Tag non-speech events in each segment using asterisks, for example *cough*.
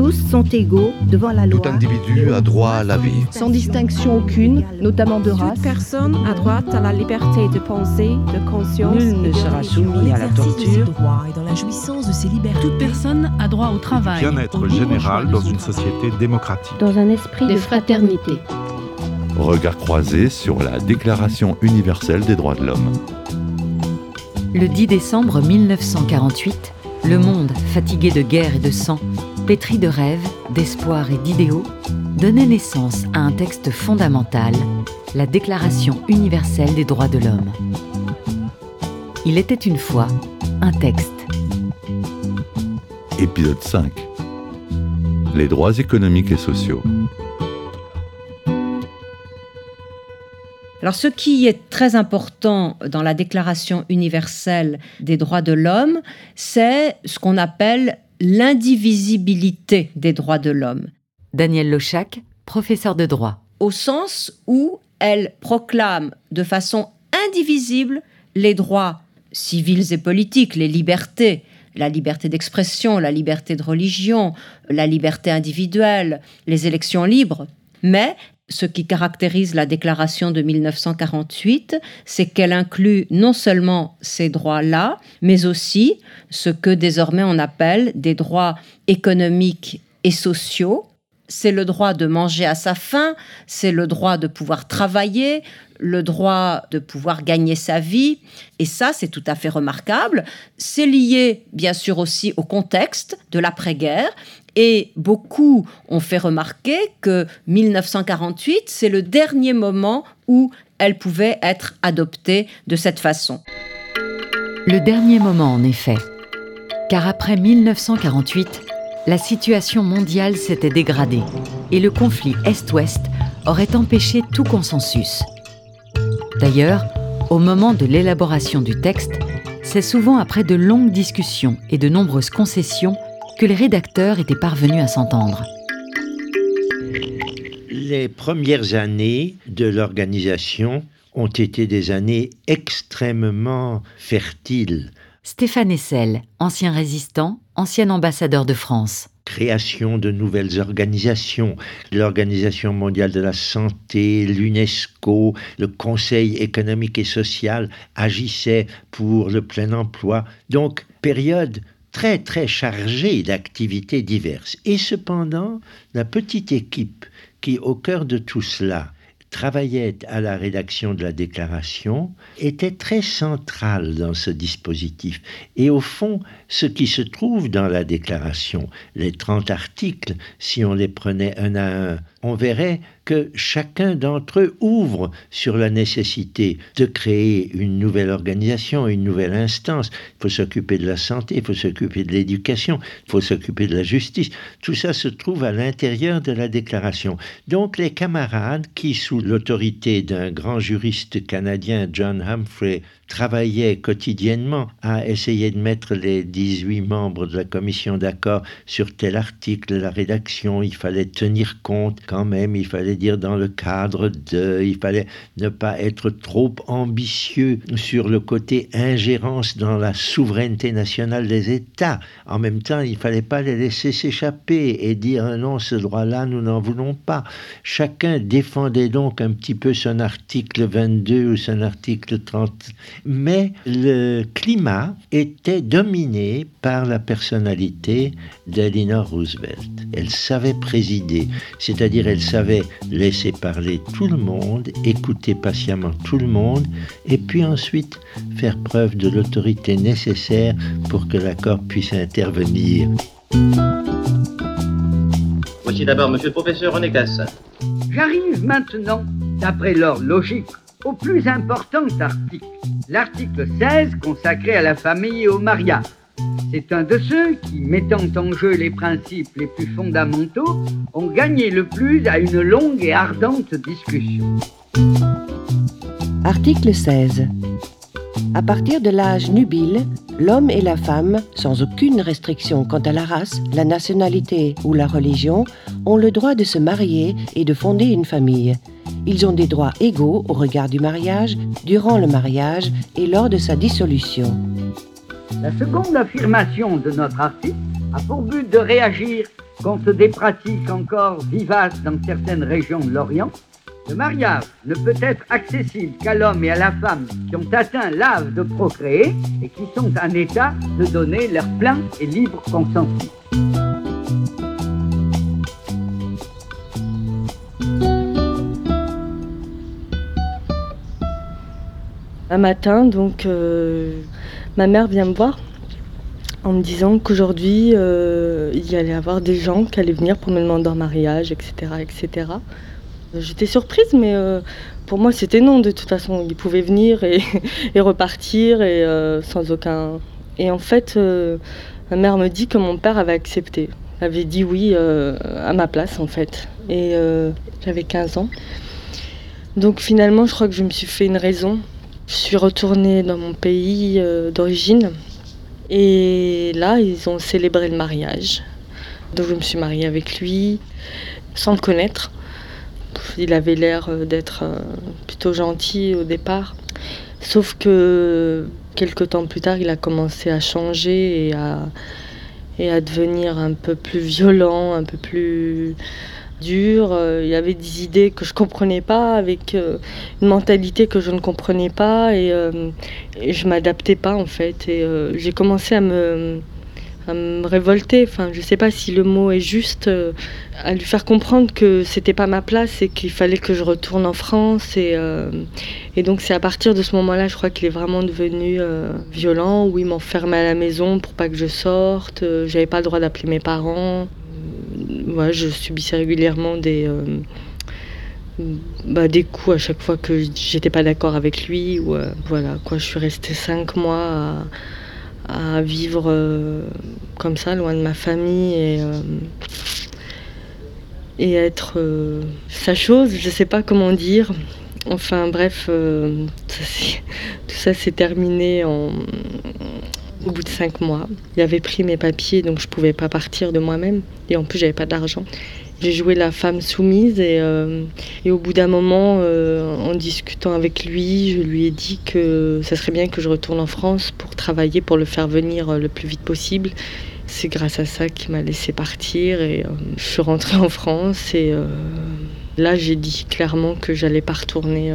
tous sont égaux devant la loi. Tout individu a droit à la vie. Sans distinction aucune, notamment de race. Toute personne a droit à la liberté de pensée, de conscience. Nul ne sera soumis à la torture. et dans la jouissance de ses libertés. Toute personne a droit au travail. Bien-être général dans une société démocratique. Dans un esprit de fraternité. Regard croisé sur la Déclaration universelle des droits de l'homme. Le 10 décembre 1948, le monde, fatigué de guerre et de sang, pétri de rêves, d'espoir et d'idéaux, donnait naissance à un texte fondamental, la Déclaration universelle des droits de l'homme. Il était une fois un texte. Épisode 5. Les droits économiques et sociaux. Alors ce qui est très important dans la Déclaration universelle des droits de l'homme, c'est ce qu'on appelle l'indivisibilité des droits de l'homme. Daniel Lochac, professeur de droit. Au sens où elle proclame de façon indivisible les droits civils et politiques, les libertés, la liberté d'expression, la liberté de religion, la liberté individuelle, les élections libres, mais ce qui caractérise la déclaration de 1948, c'est qu'elle inclut non seulement ces droits-là, mais aussi ce que désormais on appelle des droits économiques et sociaux. C'est le droit de manger à sa faim, c'est le droit de pouvoir travailler, le droit de pouvoir gagner sa vie. Et ça, c'est tout à fait remarquable. C'est lié, bien sûr, aussi au contexte de l'après-guerre. Et beaucoup ont fait remarquer que 1948, c'est le dernier moment où elle pouvait être adoptée de cette façon. Le dernier moment, en effet. Car après 1948, la situation mondiale s'était dégradée et le conflit Est-Ouest aurait empêché tout consensus. D'ailleurs, au moment de l'élaboration du texte, c'est souvent après de longues discussions et de nombreuses concessions que les rédacteurs étaient parvenus à s'entendre. Les premières années de l'organisation ont été des années extrêmement fertiles. Stéphane Essel, ancien résistant, ancien ambassadeur de France création de nouvelles organisations, l'Organisation mondiale de la santé, l'UNESCO, le Conseil économique et social agissaient pour le plein emploi. Donc, période très très chargé d'activités diverses. Et cependant, la petite équipe qui, au cœur de tout cela, travaillait à la rédaction de la déclaration était très centrale dans ce dispositif. Et au fond, ce qui se trouve dans la déclaration, les 30 articles, si on les prenait un à un, on verrait que chacun d'entre eux ouvre sur la nécessité de créer une nouvelle organisation, une nouvelle instance. Il faut s'occuper de la santé, il faut s'occuper de l'éducation, il faut s'occuper de la justice. Tout ça se trouve à l'intérieur de la déclaration. Donc les camarades qui, sous l'autorité d'un grand juriste canadien, John Humphrey, travaillait quotidiennement à essayer de mettre les 18 membres de la commission d'accord sur tel article, la rédaction, il fallait tenir compte quand même, il fallait dire dans le cadre de, il fallait ne pas être trop ambitieux sur le côté ingérence dans la souveraineté nationale des États. En même temps, il fallait pas les laisser s'échapper et dire non, ce droit-là, nous n'en voulons pas. Chacun défendait donc un petit peu son article 22 ou son article 30 mais le climat était dominé par la personnalité d'Eleanor Roosevelt. Elle savait présider, c'est-à-dire elle savait laisser parler tout le monde, écouter patiemment tout le monde, et puis ensuite faire preuve de l'autorité nécessaire pour que l'accord puisse intervenir. Voici d'abord Monsieur le Professeur René Cassin. J'arrive maintenant, d'après l'ordre logique, au plus important article, l'article 16 consacré à la famille et au mariage. C'est un de ceux qui, mettant en jeu les principes les plus fondamentaux, ont gagné le plus à une longue et ardente discussion. Article 16. À partir de l'âge nubile, l'homme et la femme, sans aucune restriction quant à la race, la nationalité ou la religion, ont le droit de se marier et de fonder une famille. Ils ont des droits égaux au regard du mariage, durant le mariage et lors de sa dissolution. La seconde affirmation de notre article a pour but de réagir compte des pratiques encore vivaces dans certaines régions de l'Orient, le mariage ne peut être accessible qu'à l'homme et à la femme qui ont atteint l'âge de procréer et qui sont en état de donner leur plein et libre consentement. Un matin, donc, euh, ma mère vient me voir en me disant qu'aujourd'hui, euh, il y allait avoir des gens qui allaient venir pour me demander en mariage, etc., etc. J'étais surprise, mais euh, pour moi, c'était non. De toute façon, ils pouvaient venir et, *laughs* repartir sans aucun. Et en fait, ma mère me dit que mon père avait accepté, avait dit oui à ma place, en fait. Et j'avais 15 ans. Donc finalement, je crois que je me suis fait une raison je suis retournée dans mon pays euh, d'origine et là, ils ont célébré le mariage. Donc je me suis mariée avec lui sans le connaître. Il avait l'air euh, d'être euh, plutôt gentil au départ. Sauf que quelques temps plus tard, il a commencé à changer et à, et à devenir un peu plus violent, un peu plus Euh, il y avait des idées que je comprenais pas, avec euh, une mentalité que je ne comprenais pas, et, euh, je m'adaptais pas en fait. Et j'ai commencé à me, à me révolter. Enfin, je sais pas si le mot est juste, à lui faire comprendre que c'était pas ma place et qu'il fallait que je retourne en France. Et, et donc c'est à partir de ce moment-là, je crois qu'il est vraiment devenu violent, où il m'enfermait à la maison pour pas que je sorte. J'avais pas le droit d'appeler mes parents je subissais régulièrement des, euh, bah, des coups à chaque fois que j'étais pas d'accord avec lui. Ou, euh, voilà, quoi, je suis restée cinq mois à, vivre euh, comme ça, loin de ma famille et, et être sa chose, je sais pas comment dire. Enfin bref, tout ça s'est terminé en, au bout de cinq mois. Il avait pris mes papiers, donc je ne pouvais pas partir de moi-même. Et en plus, j'avais pas d'argent. J'ai joué la femme soumise et, euh, au bout d'un moment, euh, en discutant avec lui, je lui ai dit que ça serait bien que je retourne en France pour travailler, pour le faire venir euh, le plus vite possible. C'est grâce à ça qu'il m'a laissé partir et je suis rentrée en France et là j'ai dit clairement que j'allais pas retourner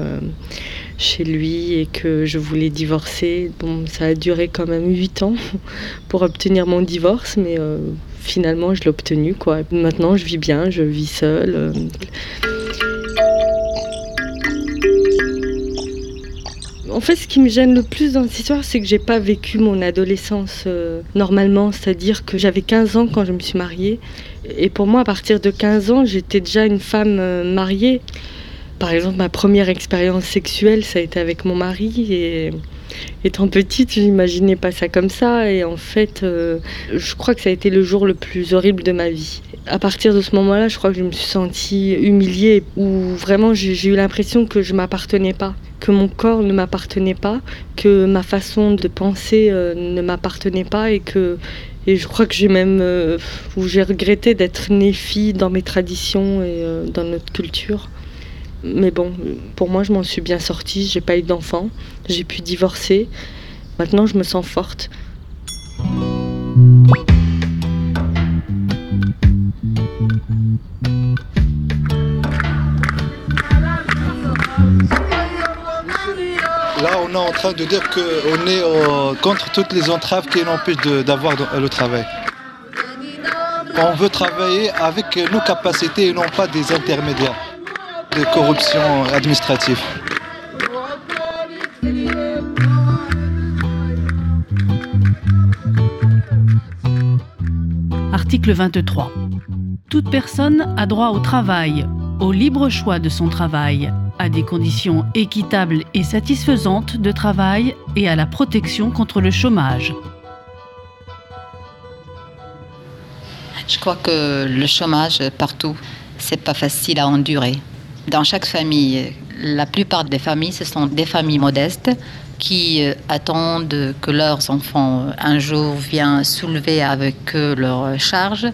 chez lui et que je voulais divorcer. Bon, ça a duré quand même 8 ans *laughs* pour obtenir mon divorce, mais euh, finalement je l'ai obtenu. Quoi. Maintenant je vis bien, je vis seule. Euh. En fait, ce qui me gêne le plus dans cette histoire, c'est que j'ai pas vécu mon adolescence euh, normalement, c'est-à-dire que j'avais 15 ans quand je me suis mariée. Et pour moi, à partir de 15 ans, j'étais déjà une femme mariée. Par exemple, ma première expérience sexuelle, ça a été avec mon mari. Et étant petite, je n'imaginais pas ça comme ça. Et en fait, euh, je crois que ça a été le jour le plus horrible de ma vie. À partir de ce moment-là, je crois que je me suis sentie humiliée, où vraiment j'ai eu l'impression que je m'appartenais pas, que mon corps ne m'appartenait pas, que ma façon de penser euh, ne m'appartenait pas et que et je crois que j'ai même euh, j'ai regretté d'être née fille dans mes traditions et dans notre culture. Mais bon, pour moi, je m'en suis bien sortie. J'ai pas eu d'enfant. J'ai pu divorcer. Maintenant, je me sens forte. Là, on est en train de dire qu'on est euh, contre toutes les entraves qui l'empêchent d'avoir le travail. On veut travailler avec nos capacités et non pas des intermédiaires de corruption administrative. Article 23. Toute personne a droit au travail, au libre choix de son travail, à des conditions équitables et satisfaisantes de travail et à la protection contre le chômage. Je crois que le chômage partout, c'est pas facile à endurer. Dans chaque famille, la plupart des familles, ce sont des familles modestes qui euh, attendent que leurs enfants euh, un jour viennent soulever avec eux leurs charges.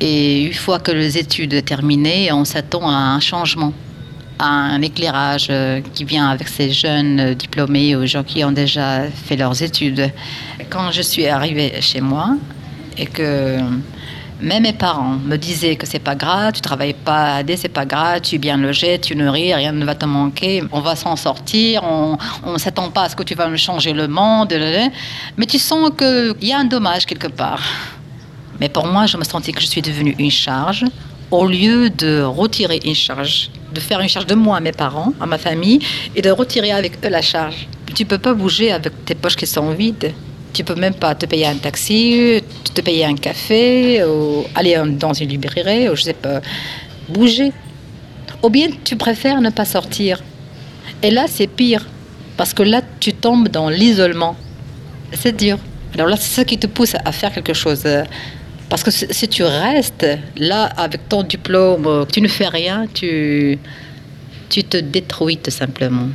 Et une fois que les études terminées, on s'attend à un changement, à un éclairage euh, qui vient avec ces jeunes diplômés ou gens qui ont déjà fait leurs études. Quand je suis arrivée chez moi et que Mais mes parents me disaient que c'est pas grave, tu travailles pas à c'est pas grave, tu es bien logé, tu nourris, rien ne va te manquer, on va s'en sortir, on ne s'attend pas à ce que tu vas changer le monde. Mais tu sens qu'il y a un dommage quelque part. Mais pour moi, je me sentais que je suis devenue une charge au lieu de retirer une charge, de faire une charge de moi à mes parents, à ma famille, et de retirer avec eux la charge. Tu peux pas bouger avec tes poches qui sont vides. Tu peux même pas te payer un taxi, te payer un café, ou aller dans une librairie, ou je sais pas, bouger. Ou bien tu préfères ne pas sortir. Et là, c'est pire, parce que là, tu tombes dans l'isolement. C'est dur. Alors là, c'est ça qui te pousse à faire quelque chose. Parce que si tu restes là avec ton diplôme, tu ne fais rien, tu, tu te détruis tout simplement.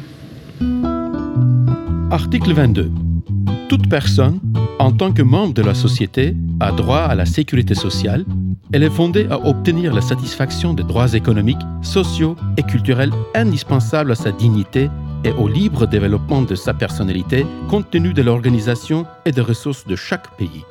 Article 22. Toute personne, en tant que membre de la société, a droit à la sécurité sociale. Elle est fondée à obtenir la satisfaction des droits économiques, sociaux et culturels indispensables à sa dignité et au libre développement de sa personnalité compte tenu de l'organisation et des ressources de chaque pays.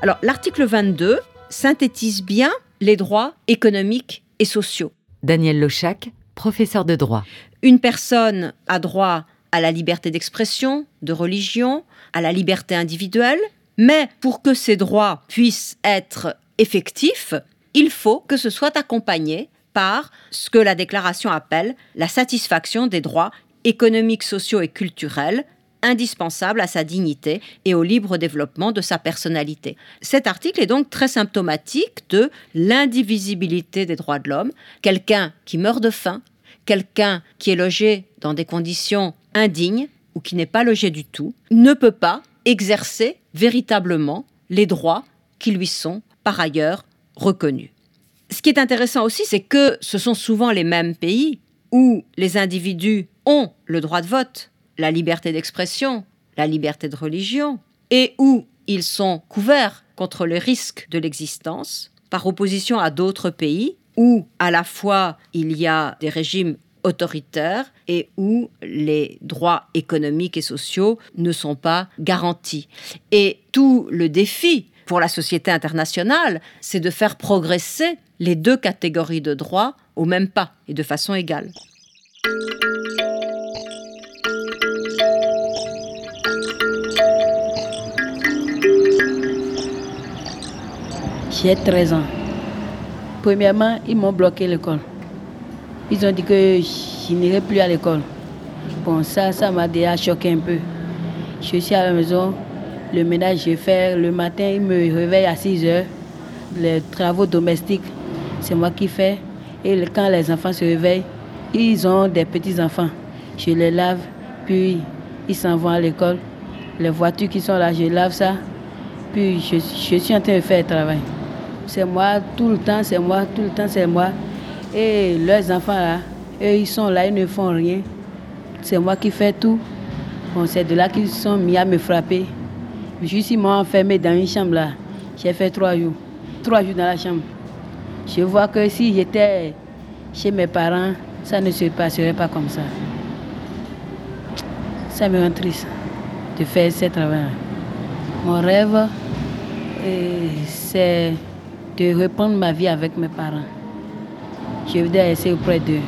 Alors, l'article 22 synthétise bien les droits économiques et sociaux. Daniel Lochac, professeur de droit. Une personne a droit à la liberté d'expression, de religion, à la liberté individuelle, mais pour que ces droits puissent être effectifs, il faut que ce soit accompagné par ce que la déclaration appelle la satisfaction des droits économiques, sociaux et culturels indispensable à sa dignité et au libre développement de sa personnalité. Cet article est donc très symptomatique de l'indivisibilité des droits de l'homme. Quelqu'un qui meurt de faim, quelqu'un qui est logé dans des conditions indignes ou qui n'est pas logé du tout, ne peut pas exercer véritablement les droits qui lui sont par ailleurs reconnus. Ce qui est intéressant aussi, c'est que ce sont souvent les mêmes pays où les individus ont le droit de vote, la liberté d'expression, la liberté de religion, et où ils sont couverts contre les risques de l'existence, par opposition à d'autres pays où à la fois il y a des régimes autoritaires et où les droits économiques et sociaux ne sont pas garantis. Et tout le défi pour la société internationale, c'est de faire progresser les deux catégories de droits au même pas et de façon égale. J'ai 13 ans. Premièrement, ils m'ont bloqué l'école. Ils ont dit que je n'irai plus à l'école. Bon, ça, ça m'a déjà choqué un peu. Je suis à la maison, le ménage, je fais le matin, ils me réveillent à 6 heures. Les travaux domestiques, c'est moi qui fais. Et quand les enfants se réveillent, ils ont des petits-enfants. Je les lave, puis ils s'en vont à l'école. Les voitures qui sont là, je lave ça. Puis je, je suis en train de faire le travail c'est moi, tout le temps, c'est moi, tout le temps, c'est moi. Et leurs enfants là, eux, ils sont là, ils ne font rien. C'est moi qui fais tout. Bon, c'est de là qu'ils sont mis à me frapper. Je suis enfermé dans une chambre là. J'ai fait trois jours. Trois jours dans la chambre. Je vois que si j'étais chez mes parents, ça ne se passerait pas comme ça. Ça me rend triste de faire ce travail. Mon rêve, c'est de reprendre ma vie avec mes parents. Je voudrais essayer auprès d'eux.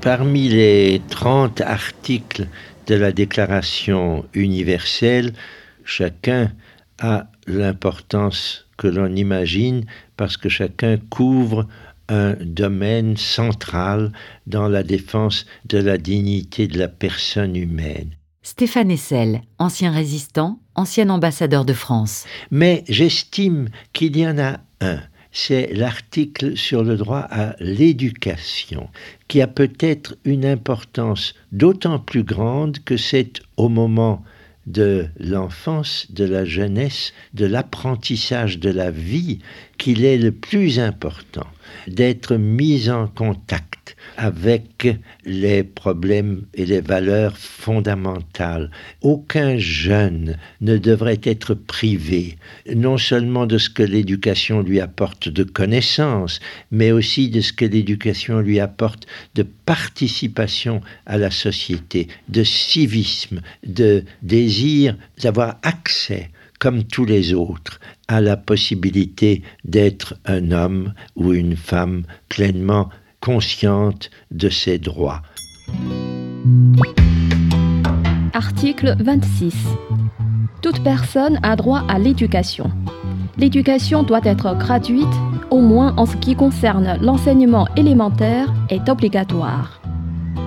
Parmi les 30 articles de la Déclaration universelle, chacun a l'importance que l'on imagine parce que chacun couvre un domaine central dans la défense de la dignité de la personne humaine. Stéphane Essel, ancien résistant, ancien ambassadeur de France. Mais j'estime qu'il y en a un. C'est l'article sur le droit à l'éducation, qui a peut-être une importance d'autant plus grande que c'est au moment de l'enfance, de la jeunesse, de l'apprentissage de la vie qu'il est le plus important d'être mis en contact avec les problèmes et les valeurs fondamentales. Aucun jeune ne devrait être privé non seulement de ce que l'éducation lui apporte de connaissances, mais aussi de ce que l'éducation lui apporte de participation à la société, de civisme, de désir d'avoir accès comme tous les autres, a la possibilité d'être un homme ou une femme pleinement consciente de ses droits. Article 26. Toute personne a droit à l'éducation. L'éducation doit être gratuite, au moins en ce qui concerne l'enseignement élémentaire, est obligatoire.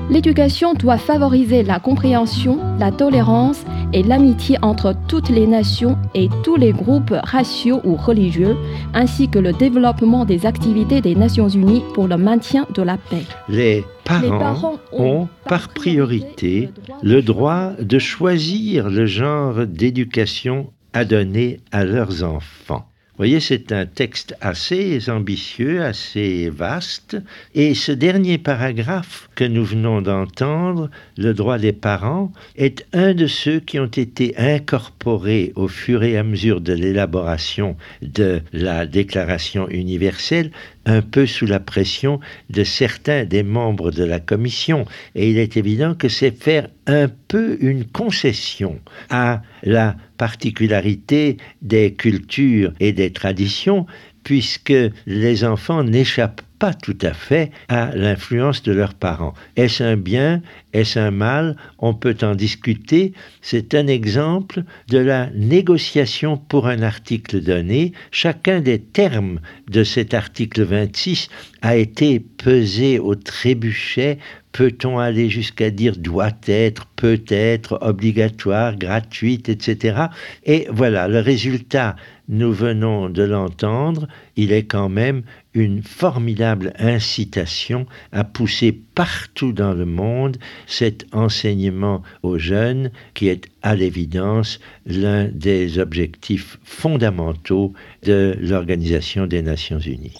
L'éducation doit favoriser la compréhension, la tolérance et l'amitié entre toutes les nations et tous les groupes raciaux ou religieux, ainsi que le développement des activités des Nations Unies pour le maintien de la paix. Les parents, ont, par priorité, le droit de choisir le genre d'éducation à donner à leurs enfants. Vous voyez, c'est un texte assez ambitieux, assez vaste. Et ce dernier paragraphe que nous venons d'entendre, le droit des parents, est un de ceux qui ont été incorporés au fur et à mesure de l'élaboration de la Déclaration universelle un peu sous la pression de certains des membres de la commission. Et il est évident que c'est faire un peu une concession à la particularité des cultures et des traditions, puisque les enfants n'échappent pas tout à fait à l'influence de leurs parents. Est-ce un bien? Est-ce un mal? On peut en discuter. C'est un exemple de la négociation pour un article donné. Chacun des termes de cet article 26 a été pesé au trébuchet Peut-on aller jusqu'à dire doit être, peut être, obligatoire, gratuite, etc. Et voilà, le résultat, nous venons de l'entendre, il est quand même une formidable incitation à pousser partout dans le monde cet enseignement aux jeunes qui est à l'évidence l'un des objectifs fondamentaux de l'Organisation des Nations Unies.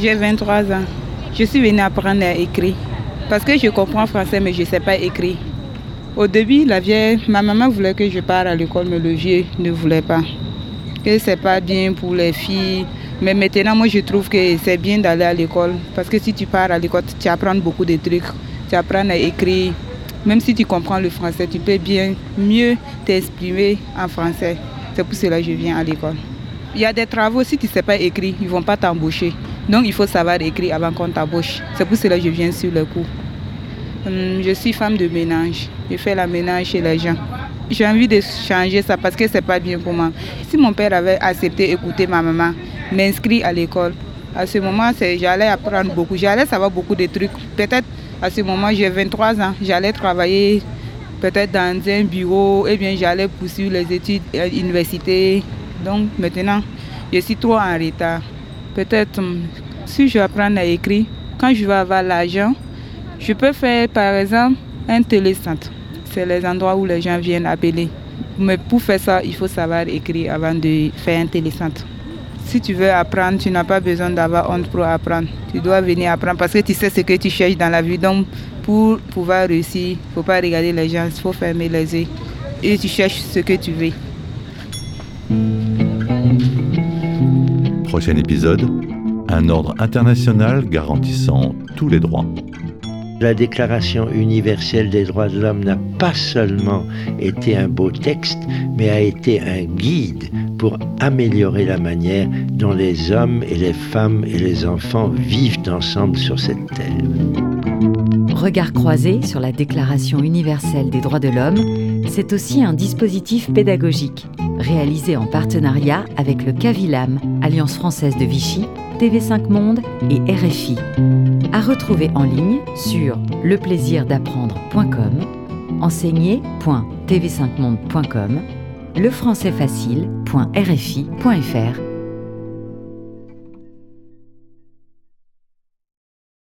J'ai 23 ans. Je suis venue apprendre à écrire. Parce que je comprends français, mais je ne sais pas écrire. Au début, la vieille, ma maman voulait que je parte à l'école, mais le vieux ne voulait pas. Que c'est pas bien pour les filles. Mais maintenant, moi, je trouve que c'est bien d'aller à l'école. Parce que si tu pars à l'école, tu apprends beaucoup de trucs. Tu apprends à écrire. Même si tu comprends le français, tu peux bien mieux t'exprimer en français. C'est pour cela que je viens à l'école. Il y a des travaux, si tu ne sais pas écrire, ils ne vont pas t'embaucher. Donc il faut savoir écrire avant qu'on t'embauche. C'est pour cela que je viens sur le coup. Hum, je suis femme de ménage. Je fais la ménage chez les gens. J'ai envie de changer ça parce que c'est pas bien pour moi. Si mon père avait accepté d'écouter ma maman, m'inscrire à l'école, à ce moment, j'allais apprendre beaucoup. J'allais savoir beaucoup de trucs. Peut-être à ce moment, j'ai 23 ans. J'allais travailler peut-être dans un bureau, et bien j'allais poursuivre les études à l'université. Donc maintenant, je suis trop en retard. Peut-être hum, si je apprends à écrire, quand je vais avoir l'argent, je peux faire par exemple un télécentre. C'est les endroits où les gens viennent appeler. Mais pour faire ça, il faut savoir écrire avant de faire un télécentre. Si tu veux apprendre, tu n'as pas besoin d'avoir honte pour apprendre. Tu dois venir apprendre parce que tu sais ce que tu cherches dans la vie. Donc, pour pouvoir réussir, il ne faut pas regarder les gens, il faut fermer les yeux. Et tu cherches ce que tu veux. Prochain épisode, un ordre international garantissant tous les droits. La Déclaration universelle des droits de l'homme n'a pas seulement été un beau texte, mais a été un guide pour améliorer la manière dont les hommes et les femmes et les enfants vivent ensemble sur cette terre. Regard croisé sur la Déclaration universelle des droits de l'homme, c'est aussi un dispositif pédagogique réalisé en partenariat avec le CAVILAM, Alliance française de Vichy, TV5 Monde et RFI. À retrouver en ligne sur leplaisirdapprendre.com, enseigner.tv5monde.com, lefrançaisfacile.rfi.fr